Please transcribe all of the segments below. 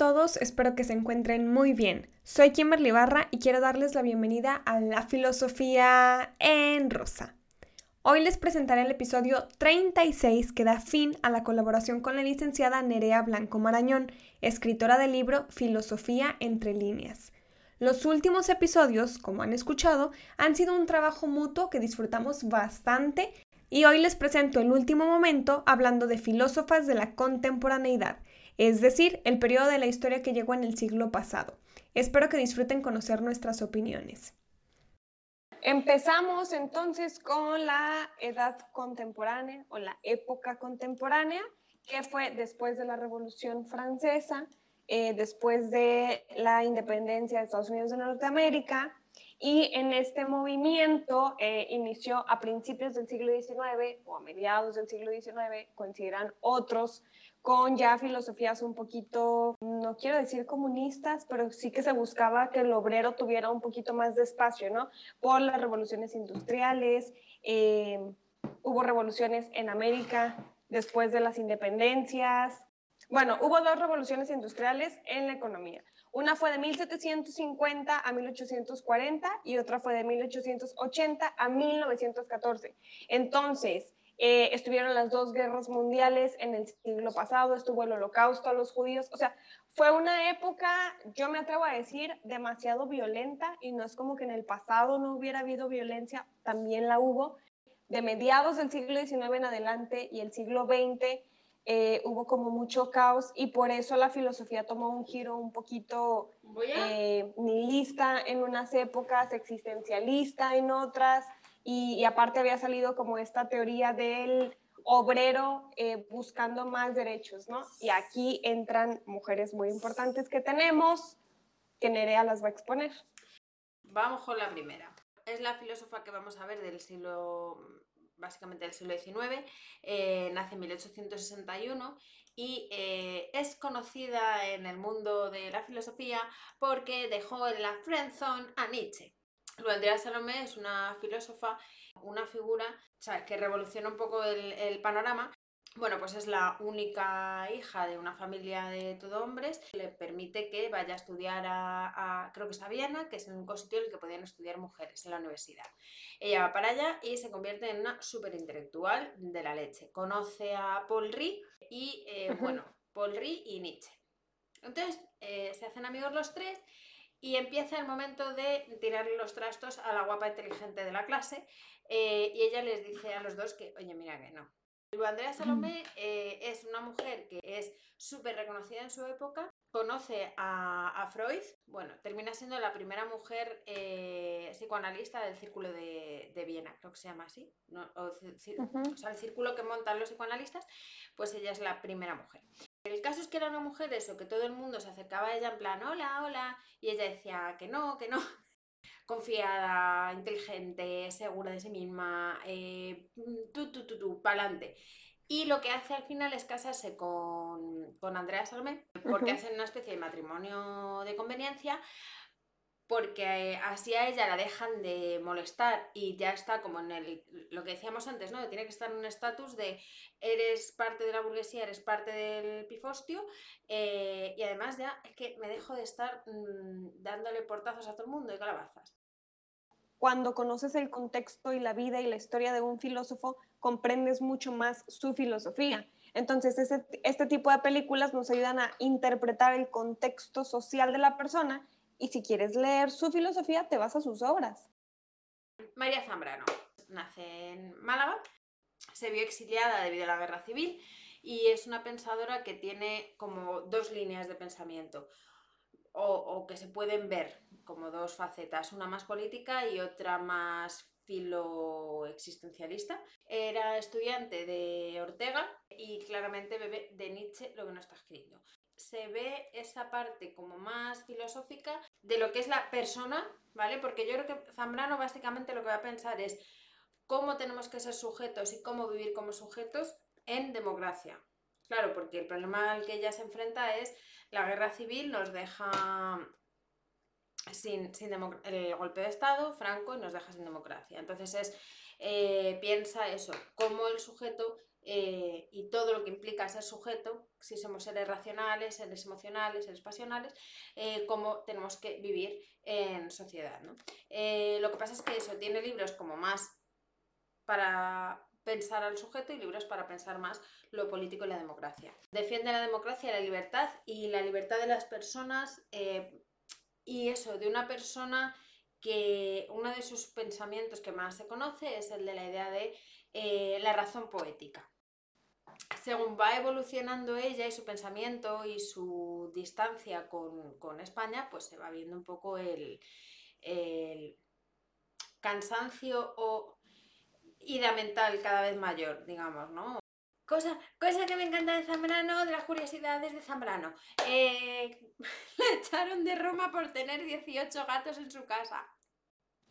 todos, espero que se encuentren muy bien. Soy Kimberly Barra y quiero darles la bienvenida a la filosofía en rosa. Hoy les presentaré el episodio 36 que da fin a la colaboración con la licenciada Nerea Blanco Marañón, escritora del libro Filosofía entre líneas. Los últimos episodios, como han escuchado, han sido un trabajo mutuo que disfrutamos bastante y hoy les presento el último momento hablando de filósofas de la contemporaneidad, es decir, el periodo de la historia que llegó en el siglo pasado. Espero que disfruten conocer nuestras opiniones. Empezamos entonces con la edad contemporánea o la época contemporánea, que fue después de la Revolución Francesa, eh, después de la independencia de Estados Unidos de Norteamérica, y en este movimiento eh, inició a principios del siglo XIX o a mediados del siglo XIX, coincidirán otros con ya filosofías un poquito, no quiero decir comunistas, pero sí que se buscaba que el obrero tuviera un poquito más de espacio, ¿no? Por las revoluciones industriales, eh, hubo revoluciones en América después de las independencias. Bueno, hubo dos revoluciones industriales en la economía. Una fue de 1750 a 1840 y otra fue de 1880 a 1914. Entonces, eh, estuvieron las dos guerras mundiales en el siglo pasado, estuvo el holocausto a los judíos, o sea, fue una época, yo me atrevo a decir, demasiado violenta y no es como que en el pasado no hubiera habido violencia, también la hubo. De mediados del siglo XIX en adelante y el siglo XX eh, hubo como mucho caos y por eso la filosofía tomó un giro un poquito eh, nihilista en unas épocas, existencialista en otras y, aparte había salido como esta teoría del obrero eh, buscando más derechos, ¿no? Y aquí entran mujeres muy importantes que tenemos, que Nerea las va a exponer. Vamos con la primera. Es la filósofa que vamos a ver del siglo, básicamente del siglo XIX, eh, nace en 1861 y eh, es conocida en el mundo de la filosofía porque dejó en la friendzone a Nietzsche. Andrea Salomé es una filósofa, una figura que revoluciona un poco el, panorama. Bueno, pues es la única hija de una familia de todo hombres. Le permite que vaya a estudiar a, creo que es a Viena, que es el único sitio en el que podían estudiar mujeres en la universidad. Ella va para allá y se convierte en una súper intelectual de la leche. Conoce a Paul Rie y, eh, bueno, Paul Rie y Nietzsche. Entonces, eh, se hacen amigos los tres y empieza el momento de tirarle los trastos a la guapa inteligente de la clase eh, y ella les dice a los dos que, oye, mira que no. Andrea Salomé eh, es una mujer que es súper reconocida en su época, conoce a, Freud, bueno, termina siendo la primera mujer eh, psicoanalista del Círculo de, Viena, creo que se llama así, o, sea, el círculo que montan los psicoanalistas, pues ella es la primera mujer. El caso es que era una mujer eso, que todo el mundo se acercaba a ella en plan, hola, hola, y ella decía que no, que no. Confiada, inteligente, segura de sí misma, eh, tú, tú, tú, tú, pa'lante. Y lo que hace al final es casarse con, con Andrea Salomé, porque hacen una especie de matrimonio de conveniencia, porque así a ella la dejan de molestar y ya está como en el, lo que decíamos antes, ¿no? Tiene que estar en un estatus de eres parte de la burguesía, eres parte del pifostio eh, y además ya es que me dejo de estar mm, dándole portazos a todo el mundo y calabazas. Cuando conoces el contexto y la vida y la historia de un filósofo, comprendes mucho más su filosofía. Entonces, este tipo de películas nos ayudan a interpretar el contexto social de la persona y si quieres leer su filosofía, te vas a sus obras. María Zambrano nace en Málaga, se vio exiliada debido a la guerra civil y es una pensadora que tiene como dos líneas de pensamiento o, que se pueden ver como dos facetas, una más política y otra más filoexistencialista. Era estudiante de Ortega y claramente bebe de Nietzsche lo que no está escrito se ve esa parte como más filosófica de lo que es la persona, ¿vale? Porque yo creo que Zambrano básicamente lo que va a pensar es cómo tenemos que ser sujetos y cómo vivir como sujetos en democracia. Claro, porque el problema al que ella se enfrenta es la guerra civil nos deja sin, el golpe de Estado, Franco, y nos deja sin democracia. Entonces es, eh, piensa eso, cómo el sujeto eh, y todo lo que implica ser sujeto, si somos seres racionales, seres emocionales, seres pasionales, eh, cómo tenemos que vivir en sociedad. Eh, lo que pasa es que eso tiene libros como más para pensar al sujeto y libros para pensar más lo político y la democracia. Defiende la democracia, la libertad y la libertad de las personas y eso, de una persona que uno de sus pensamientos que más se conoce es el de la idea de la razón poética según va evolucionando ella y su pensamiento y su distancia con, España, pues se va viendo un poco el, cansancio o ida mental cada vez mayor, digamos, ¿no? Cosa, cosa que me encanta de Zambrano, de las curiosidades de Zambrano. Eh, le echaron de Roma por tener 18 gatos en su casa.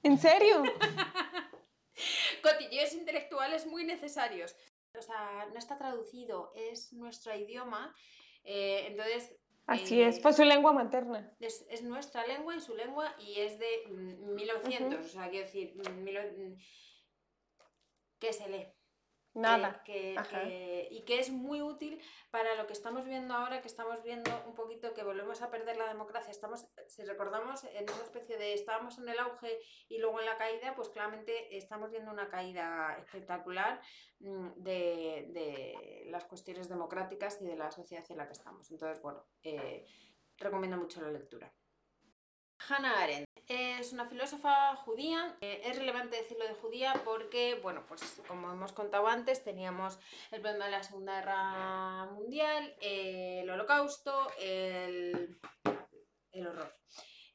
¿En serio? Cotilleos intelectuales muy necesarios o sea, no está traducido, es nuestro idioma, eh, entonces... Así es, pues su lengua materna. Es, nuestra lengua y su lengua y es de 1900, mm, o sea, quiero decir, mm, mm, que se lee. Nada. y que es muy útil para lo que estamos viendo ahora, que estamos viendo un poquito que volvemos a perder la democracia. Estamos, si recordamos, en una especie de estábamos en el auge y luego en la caída, pues claramente estamos viendo una caída espectacular mm, de, las cuestiones democráticas y de la sociedad en la que estamos. Entonces, bueno, eh, recomiendo mucho la lectura. Hannah Arendt es una filósofa judía. Eh, es relevante decirlo de judía porque, bueno, pues como hemos contado antes, teníamos el problema de la Segunda Guerra Mundial, el Holocausto, el, horror.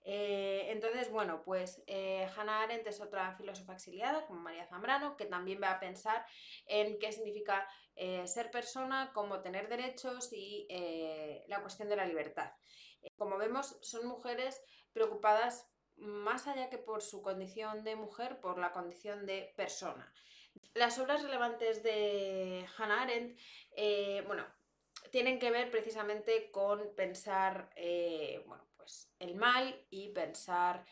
Eh, entonces, bueno, pues eh, Hannah Arendt es otra filósofa exiliada, como María Zambrano, que también va a pensar en qué significa ser persona, cómo tener derechos y la cuestión de la libertad. como vemos, son mujeres preocupadas más allá que por su condición de mujer, por la condición de persona. Las obras relevantes de Hannah Arendt, eh, bueno, tienen que ver precisamente con pensar, eh, bueno, pues el mal y pensar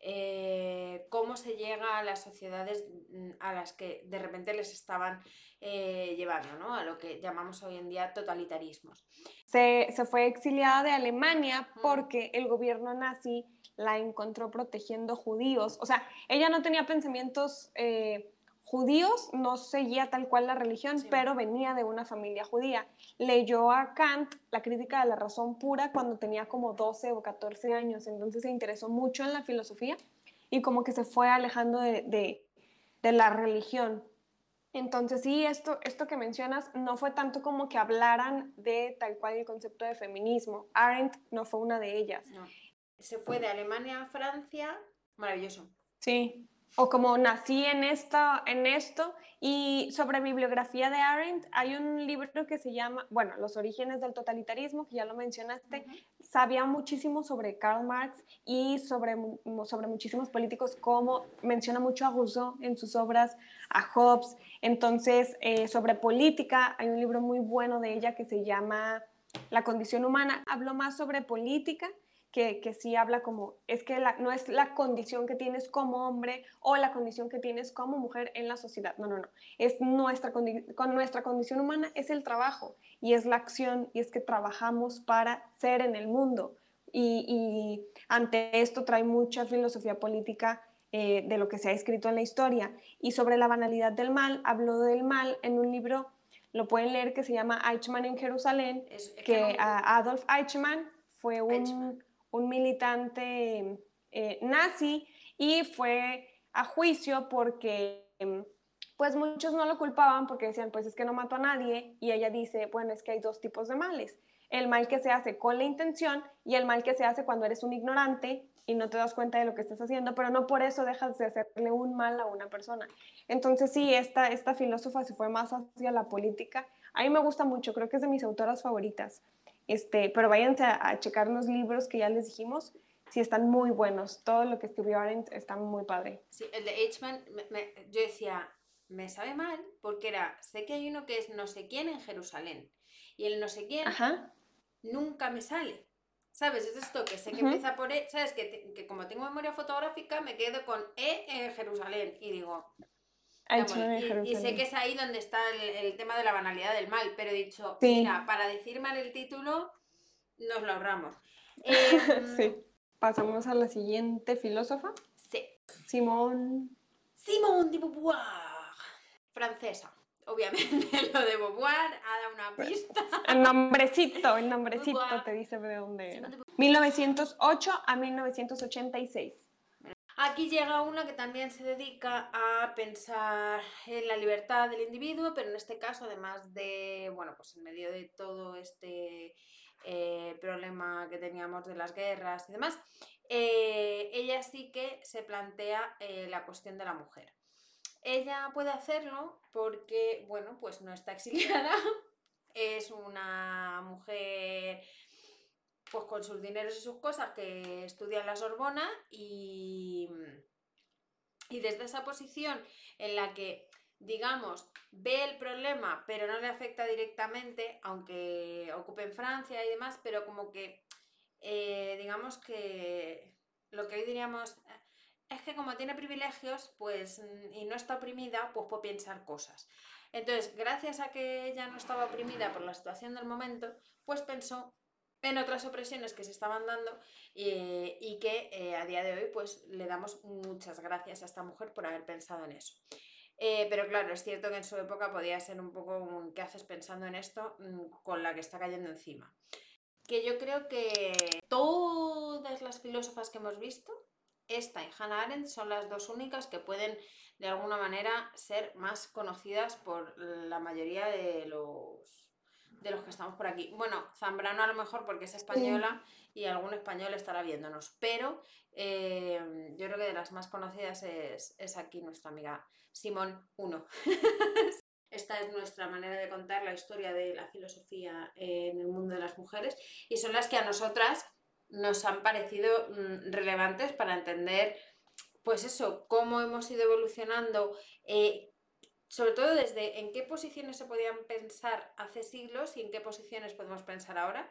eh, cómo se llega a las sociedades mm, a las que de repente les estaban llevando, ¿no? A lo que llamamos hoy en día totalitarismos. Se, se fue exiliada de Alemania porque el gobierno nazi la encontró protegiendo judíos. O sea, ella no tenía pensamientos eh, judíos, no seguía tal cual la religión, pero venía de una familia judía. Leyó a Kant la crítica de la razón pura cuando tenía como 12 o 14 años, entonces se interesó mucho en la filosofía y como que se fue alejando de, la religión. Entonces sí, esto, esto que mencionas no fue tanto como que hablaran de tal cual el concepto de feminismo. Arendt no fue una de ellas se fue de Alemania a Francia, maravilloso. Sí, o como nací en, esta, en esto. Y sobre bibliografía de Arendt, hay un libro que se llama, bueno, Los orígenes del totalitarismo, que ya lo mencionaste. Sabía muchísimo sobre Karl Marx y sobre, sobre muchísimos políticos, como menciona mucho a Rousseau en sus obras, a Hobbes. Entonces, eh, sobre política, hay un libro muy bueno de ella que se llama La condición humana. Habló más sobre política que, que sí habla como, es que no es la condición que tienes como hombre o la condición que tienes como mujer en la sociedad, no, no, no, es nuestra, con nuestra condición humana, es el trabajo y es la acción y es que trabajamos para ser en el mundo. Y, ante esto trae mucha filosofía política eh, de lo que se ha escrito en la historia. Y sobre la banalidad del mal, habló del mal en un libro, lo pueden leer, que se llama Eichmann en Jerusalén, que, Adolf Eichmann fue un, un militante eh, nazi y fue a juicio porque pues muchos no lo culpaban porque decían pues es que no mató a nadie y ella dice bueno es que hay dos tipos de males el mal que se hace con la intención y el mal que se hace cuando eres un ignorante y no te das cuenta de lo que estás haciendo, pero no por eso dejas de hacerle un mal a una persona. Entonces sí, esta, esta filósofa se fue más hacia la política. A mí me gusta mucho, creo que es de mis autoras favoritas. Este, pero váyanse a, checar los libros que ya les dijimos, sí están muy buenos. Todo lo que escribió Arendt está muy padre. Sí, el de H. yo decía, me sabe mal porque era, sé que hay uno que es no sé quién en Jerusalén y el no sé quién nunca me sale. ¿Sabes? Es esto que sé que empieza por E, ¿sabes? Que, que, como tengo memoria fotográfica me quedo con E en Jerusalén y digo... y, sé que es ahí donde está el, tema de la banalidad del mal, pero he dicho, mira, para decir mal el título, nos lo ahorramos. Em, sí. Pasamos a la siguiente filósofa. Sí. Simone. Simone de Beauvoir. Francesa. Obviamente lo de Beauvoir ha dado una pista. El nombrecito, el nombrecito te dice de dónde era. 1908 a 1986. Aquí llega una que también se dedica a pensar en la libertad del individuo, pero en este caso, además de, bueno, pues en medio de todo este eh, problema que teníamos de las guerras y demás, eh, ella sí que se plantea eh, la cuestión de la mujer. Ella puede hacerlo porque, bueno, pues no está exiliada, es una mujer pues con sus dineros y sus cosas que estudia en la Sorbona y, y desde esa posición en la que digamos, ve el problema, pero no le afecta directamente, aunque ocupe en Francia y demás, pero como que, eh, digamos que lo que hoy diríamos es que como tiene privilegios, pues, y no está oprimida, pues puede pensar cosas. Entonces, gracias a que ella no estaba oprimida por la situación del momento, pues pensó en otras opresiones que se estaban dando y, que eh, a día de hoy pues le damos muchas gracias a esta mujer por haber pensado en eso. Eh, pero claro, es cierto que en su época podía ser un poco un ¿qué haces pensando en esto? Mm, con la que está cayendo encima. Que yo creo que todas las filósofas que hemos visto, esta y Hannah Arendt son las dos únicas que pueden de alguna manera ser más conocidas por la mayoría de los de los que estamos por aquí. Bueno, Zambrano a lo mejor porque es española y algún español estará viéndonos, pero eh, yo creo que de las más conocidas es, es aquí nuestra amiga Simón 1. Esta es nuestra manera de contar la historia de la filosofía en el mundo de las mujeres y son las que a nosotras nos han parecido mm, relevantes para entender, pues eso, cómo hemos ido evolucionando, eh, sobre todo desde en qué posiciones se podían pensar hace siglos y en qué posiciones podemos pensar ahora.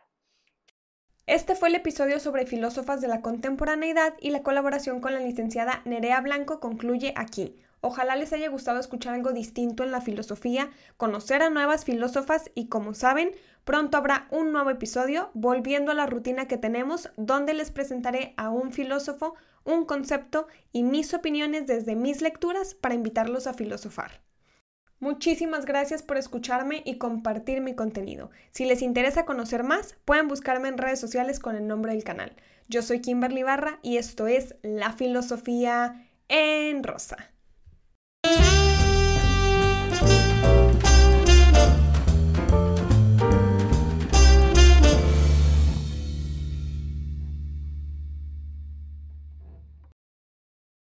Este fue el episodio sobre filósofas de la contemporaneidad y la colaboración con la licenciada Nerea Blanco concluye aquí. Ojalá les haya gustado escuchar algo distinto en la filosofía, conocer a nuevas filósofas y como saben, pronto habrá un nuevo episodio volviendo a la rutina que tenemos donde les presentaré a un filósofo, un concepto y mis opiniones desde mis lecturas para invitarlos a filosofar. Muchísimas gracias por escucharme y compartir mi contenido. Si les interesa conocer más, pueden buscarme en redes sociales con el nombre del canal. Yo soy Kimberly Barra y esto es La Filosofía en Rosa.